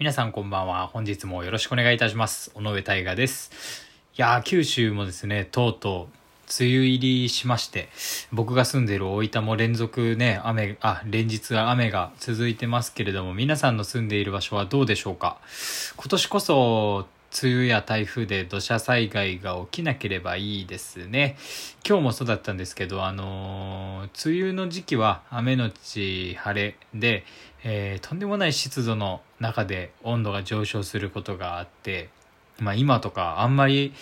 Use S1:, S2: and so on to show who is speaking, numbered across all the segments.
S1: 皆さんこんばんは。本日もよろしくお願いいたします。尾上大河です。いやー、九州もですね、とうとう、梅雨入りしまして、僕が住んでいる大分も連続ね、雨、あ、連日は雨が続いてますけれども、皆さんの住んでいる場所はどうでしょうか？今年こそ、梅雨や台風で土砂災害が起きなければいいですね。今日もそうだったんですけど、あのー梅雨の時期は雨のち晴れで、えーとんでもない湿度の中で温度が上昇することがあって、まあ今とかあんまり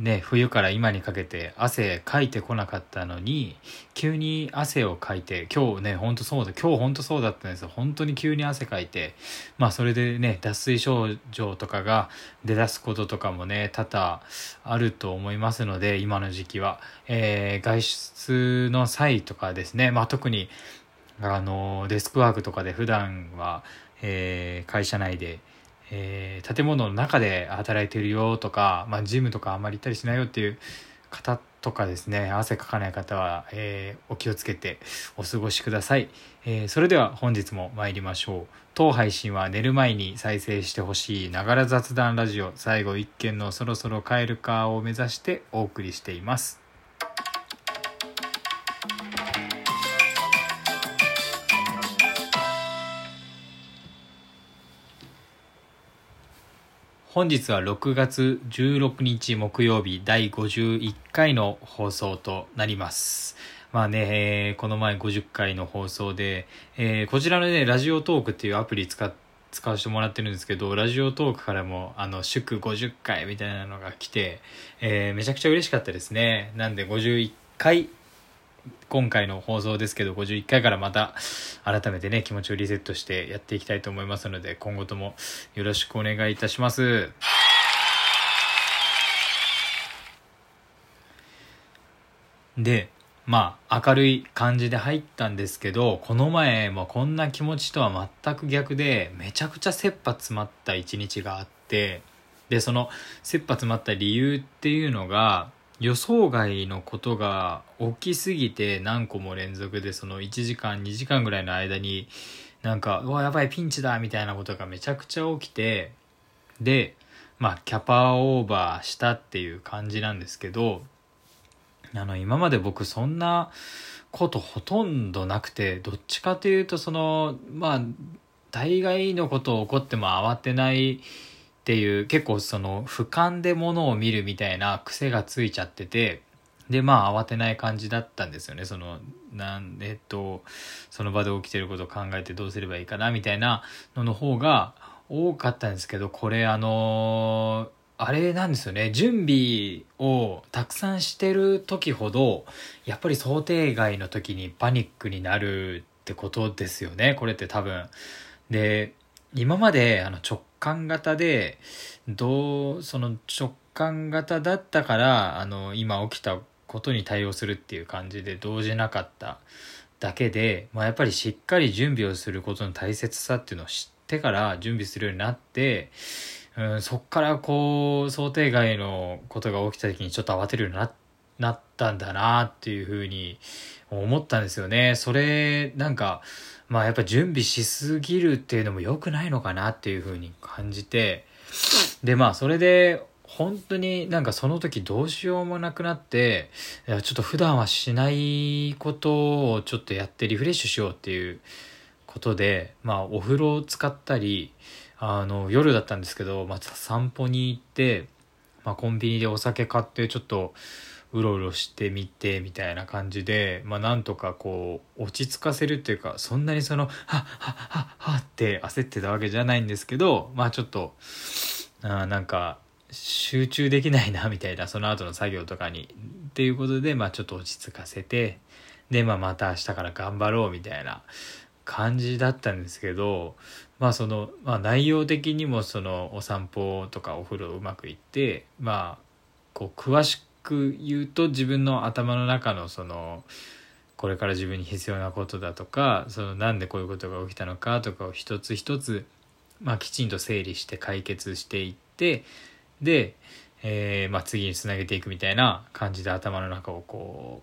S1: ね、冬から今にかけて汗かいてこなかったのに、急に汗をかいて、今日ね、ほんとそうだ、今日ほんとそうだったんですよ。本当に急に汗かいて、まあそれでね、脱水症状とかが出だすこととかもね、多々あると思いますので、今の時期は。えー外出の際とかですね、まあ特に、あの、デスクワークとかで普段は、えー会社内で、えー建物の中で働いてるよとか、まあ、ジムとかあんまり行ったりしないよっていう方とかですね汗かかない方は、えーお気をつけてお過ごしください、えーそれでは本日も参りましょう。当配信は寝る前に再生してほしいながら雑談ラジオ。最後一件のそろそろ帰るかを目指してお送りしています。本日は6月16日木曜日第51回の放送となります。まあね、えーこの前50回の放送で、えーこちらのね、ラジオトークっていうアプリ使っ使わせてもらってるんですけど、ラジオトークからも、あの、祝50回みたいなのが来て、えーめちゃくちゃ嬉しかったですね。なんで51回、今回の放送ですけど、51回からまた、改めてね、気持ちをリセットしてやっていきたいと思いますので、今後ともよろしくお願いいたします。で、まあ、明るい感じで入ったんですけど、この前もこんな気持ちとは全く逆で、めちゃくちゃ切羽詰まった一日があって、で、その切羽詰まった理由っていうのが、予想外のことが大きすぎて何個も連続でその1時間2時間ぐらいの間になんかうわやばいピンチだみたいなことがめちゃくちゃ起きてでまあキャパオーバーしたっていう感じなんですけどあの今まで僕そんなことほとんどなくてどっちかというとそのまあ大概のこと起こっても慌てないっていう結構その俯瞰で物を見るみたいな癖がついちゃっててでまあ慌てない感じだったんですよね。そのなんえっとその場で起きてることを考えてどうすればいいかなみたいなのの方が多かったんですけどこれあのあれなんですよね。準備をたくさんしてる時ほどやっぱり想定外の時にパニックになるってことですよね。これって多分。で今まであの直感型でどうその直感型だったからあの今起きたことに対応するっていう感じで動じなかっただけで、まあ、やっぱりしっかり準備をすることの大切さっていうのを知ってから準備するようになって、うん、そっからこう想定外のことが起きた時にちょっと慌てるようにななったんだなっていうふうに思ったんですよね。それなんかまあやっぱ準備しすぎるっていうのも良くないのかなっていうふうに感じてでまあそれで本当になんかその時どうしようもなくなってちょっと普段はしないことをちょっとやってリフレッシュしようっていうことでまあお風呂を使ったりあの夜だったんですけど、まあ、散歩に行って、まあ、コンビニでお酒買ってちょっとうろうろしてみてみたいな感じで、まあ、なんとかこう落ち着かせるっていうかそんなにそのはっはっはっはって焦ってたわけじゃないんですけどまあちょっとあなんか集中できないなみたいなその後の作業とかにっていうことでまあちょっと落ち着かせてで、まあ、また明日から頑張ろうみたいな感じだったんですけどまあその、まあ、内容的にもそのお散歩とかお風呂うまくいってまあこう詳しくく言うと自分の頭の中のそのこれから自分に必要なことだとかそのなんでこういうことが起きたのかとかを一つ一つ、まあ、きちんと整理して解決していってで、えーまあ、次につなげていくみたいな感じで頭の中をこ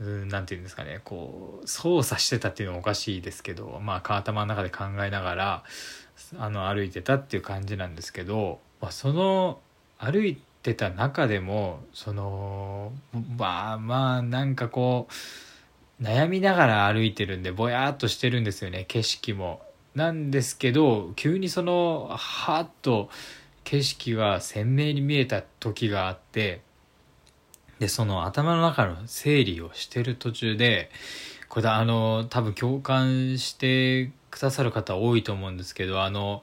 S1: うんなんていうんですかねこう操作してたっていうのもおかしいですけどまあ頭の中で考えながらあの歩いてたっていう感じなんですけど、まあ、その歩いてた中でもそのまあまあなんかこう悩みながら歩いてるんでぼやっとしてるんですよね景色も。なんですけど急にそのはっと景色が鮮明に見えた時があってでその頭の中の整理をしてる途中でこれあの多分共感してくださる方多いと思うんですけどあの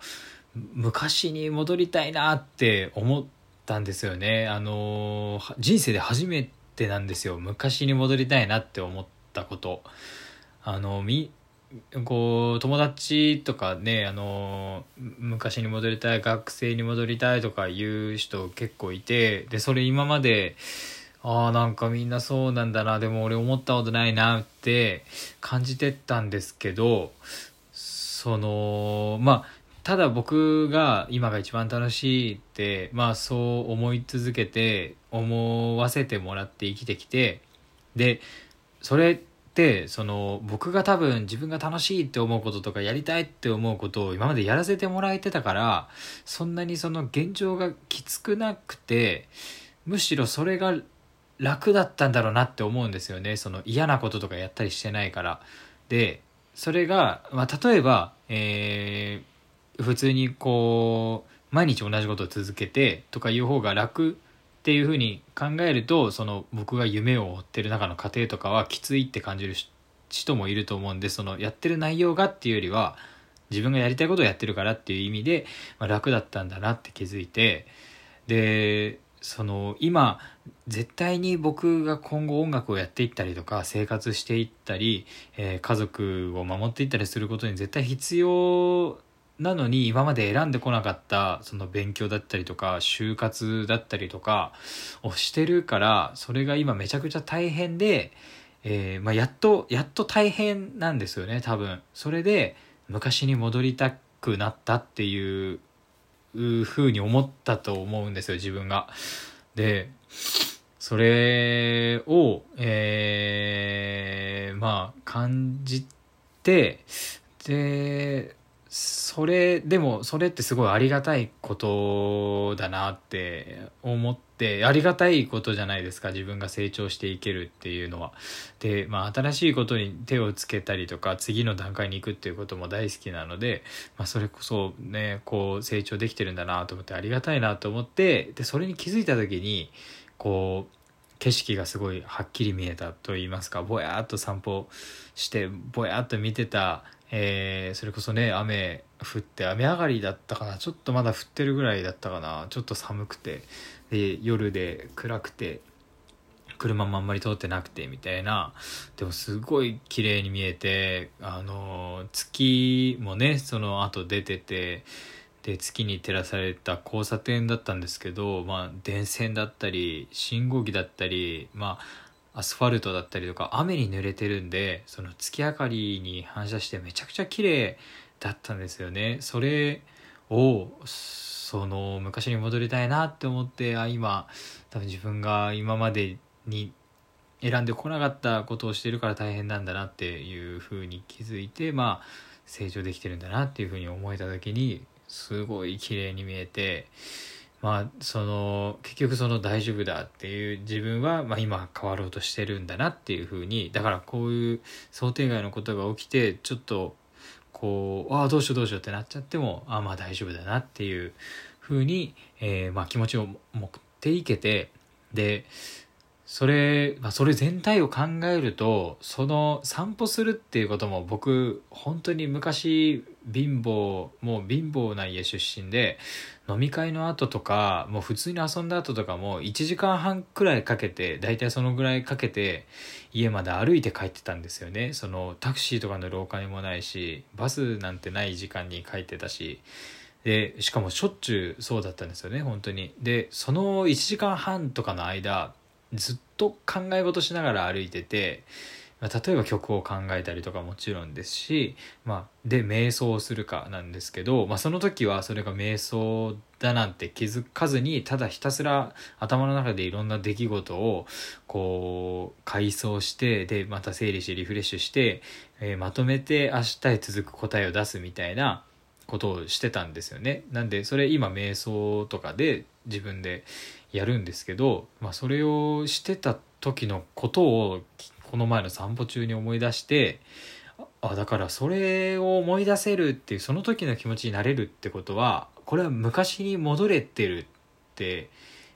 S1: 昔に戻りたいなって思ったんですよね。あの人生で初めてなんですよ。昔に戻りたいなって思ったこと。あのみこう友達とかねあの昔に戻りたい学生に戻りたいとかいう人結構いてでそれ今までああなんかみんなそうなんだなでも俺思ったことないなって感じてったんですけどそのまあただ僕が今が一番楽しいってまあそう思い続けて思わせてもらって生きてきてでそれってその僕が多分自分が楽しいって思うこととかやりたいって思うことを今までやらせてもらえてたからそんなにその現状がきつくなくてむしろそれが楽だったんだろうなって思うんですよね。その嫌なこととかやったりしてないから。でそれが、まあ、例えば、えー、普通にこう毎日同じことを続けてとかいう方が楽っていうふうに考えるとその僕が夢を追ってる中の過程とかはきついって感じる人もいると思うんでそのやってる内容がっていうよりは自分がやりたいことをやってるからっていう意味で、まあ、楽だったんだなって気づいてでその今絶対に僕が今後音楽をやっていったりとか生活していったり、えー、家族を守っていったりすることに絶対必要なのに今まで選んでこなかったその勉強だったりとか就活だったりとかをしてるからそれが今めちゃくちゃ大変で、えー、まあ、やっとやっと大変なんですよね多分それで昔に戻りたくなったっていうふうに思ったと思うんですよ自分が。でそれを、えー、まあ感じてでそれでもそれってすごいありがたいことだなって思ってありがたいことじゃないですか自分が成長していけるっていうのは。でまあ新しいことに手をつけたりとか次の段階に行くっていうことも大好きなので、まあ、それこそねこう成長できてるんだなと思ってありがたいなと思ってでそれに気づいた時にこう景色がすごいはっきり見えたと言いますかぼやっと散歩してぼやっと見てたえー、それこそね雨降って雨上がりだったかな。ちょっとまだ降ってるぐらいだったかな。ちょっと寒くて。で夜で暗くて車もあんまり通ってなくてみたいな。でもすごい綺麗に見えてあの月もねその後出ててで月に照らされた交差点だったんですけど、まあ、電線だったり信号機だったりまあアスファルトだったりとか雨に濡れてるんでその月明かりに反射してめちゃくちゃ綺麗だったんですよね。それをその昔に戻りたいなって思ってあ今多分自分が今までに選んでこなかったことをしてるから大変なんだなっていうふうに気づいてまあ成長できてるんだなっていうふうに思えた時にすごい綺麗に見えてまあその結局その大丈夫だっていう自分は、まあ、今変わろうとしてるんだなっていうふうにだからこういう想定外のことが起きてちょっとこうああどうしようどうしようってなっちゃってもああまあ大丈夫だなっていうふうに、え、まあ、気持ちを持っていけてでそれ、まあ、それ全体を考えるとその散歩するっていうことも僕本当に昔貧乏もう貧乏な家出身で飲み会の後とかもう普通に遊んだ後とかも1時間半くらいかけて大体そのぐらいかけて家まで歩いて帰ってたんですよね。そのタクシーとかの廊下にもないしバスなんてない時間に帰ってたし。でしかもしょっちゅうそうだったんですよね本当に。でその1時間半とかの間ずっと考え事しながら歩いててま例えば曲を考えたりとかもちろんですし、まあ、で瞑想をするかなんですけど、まあ、その時はそれが瞑想だなんて気づかずにただひたすら頭の中でいろんな出来事をこう回想してでまた整理してリフレッシュして、えーまとめて明日へ続く答えを出すみたいなことをしてたんですよね。なんでそれ今瞑想とかで自分でやるんですけど、まあ、それをしてた時のことをこの前の散歩中に思い出してあだからそれを思い出せるっていうその時の気持ちになれるってことはこれは昔に戻れてるって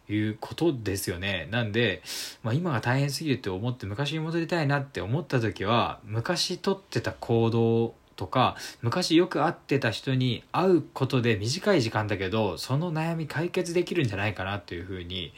S1: いうことですよね。なんで、まあ、今が大変すぎるって思って昔に戻りたいなって思った時は昔取ってた行動とか昔よく会ってた人に会うことで短い時間だけどその悩み解決できるんじゃないかなというふうに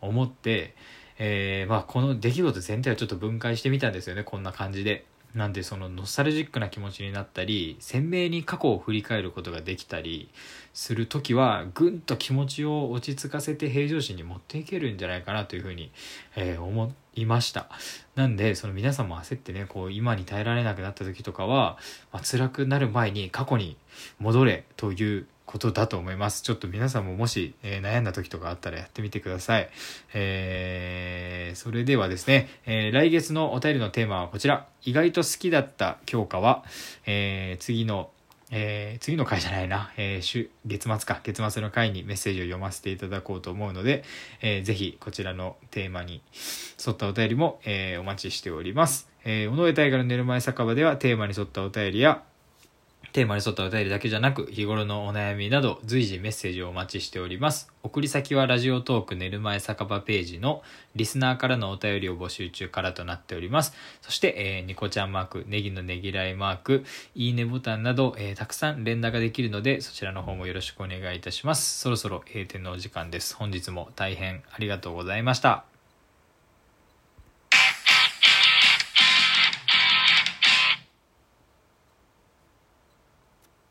S1: 思って、えーまあ、この出来事全体をちょっと分解してみたんですよねこんな感じで。なんでそのノスタルジックな気持ちになったり鮮明に過去を振り返ることができたりする時はぐんと気持ちを落ち着かせて平常心に持っていけるんじゃないかなというふうに、えー思いました。なんでその皆さんも焦ってねこう今に耐えられなくなった時とかは、まあ、辛くなる前に過去に戻れということだと思います。ちょっと皆さんももし、えー悩んだ時とかあったらやってみてください、えーそれではですね、えー来月のお便りのテーマはこちら。意外と好きだった教科は、えー次のえー次の回じゃないな、えー週月末か。月末の回にメッセージを読ませていただこうと思うので、えーぜひこちらのテーマに沿ったお便りも、えーお待ちしております、えー、尾上大河の寝る前酒場ではテーマに沿ったお便りやテーマに沿ったお便りだけじゃなく日頃のお悩みなど随時メッセージをお待ちしております。送り先はラジオトーク寝る前酒場ページのリスナーからのお便りを募集中からとなっております。そして、えーニコちゃんマークネギのねぎらいマークいいねボタンなど、えーたくさん連打ができるのでそちらの方もよろしくお願いいたします。そろそろ閉店のお時間です。本日も大変ありがとうございました。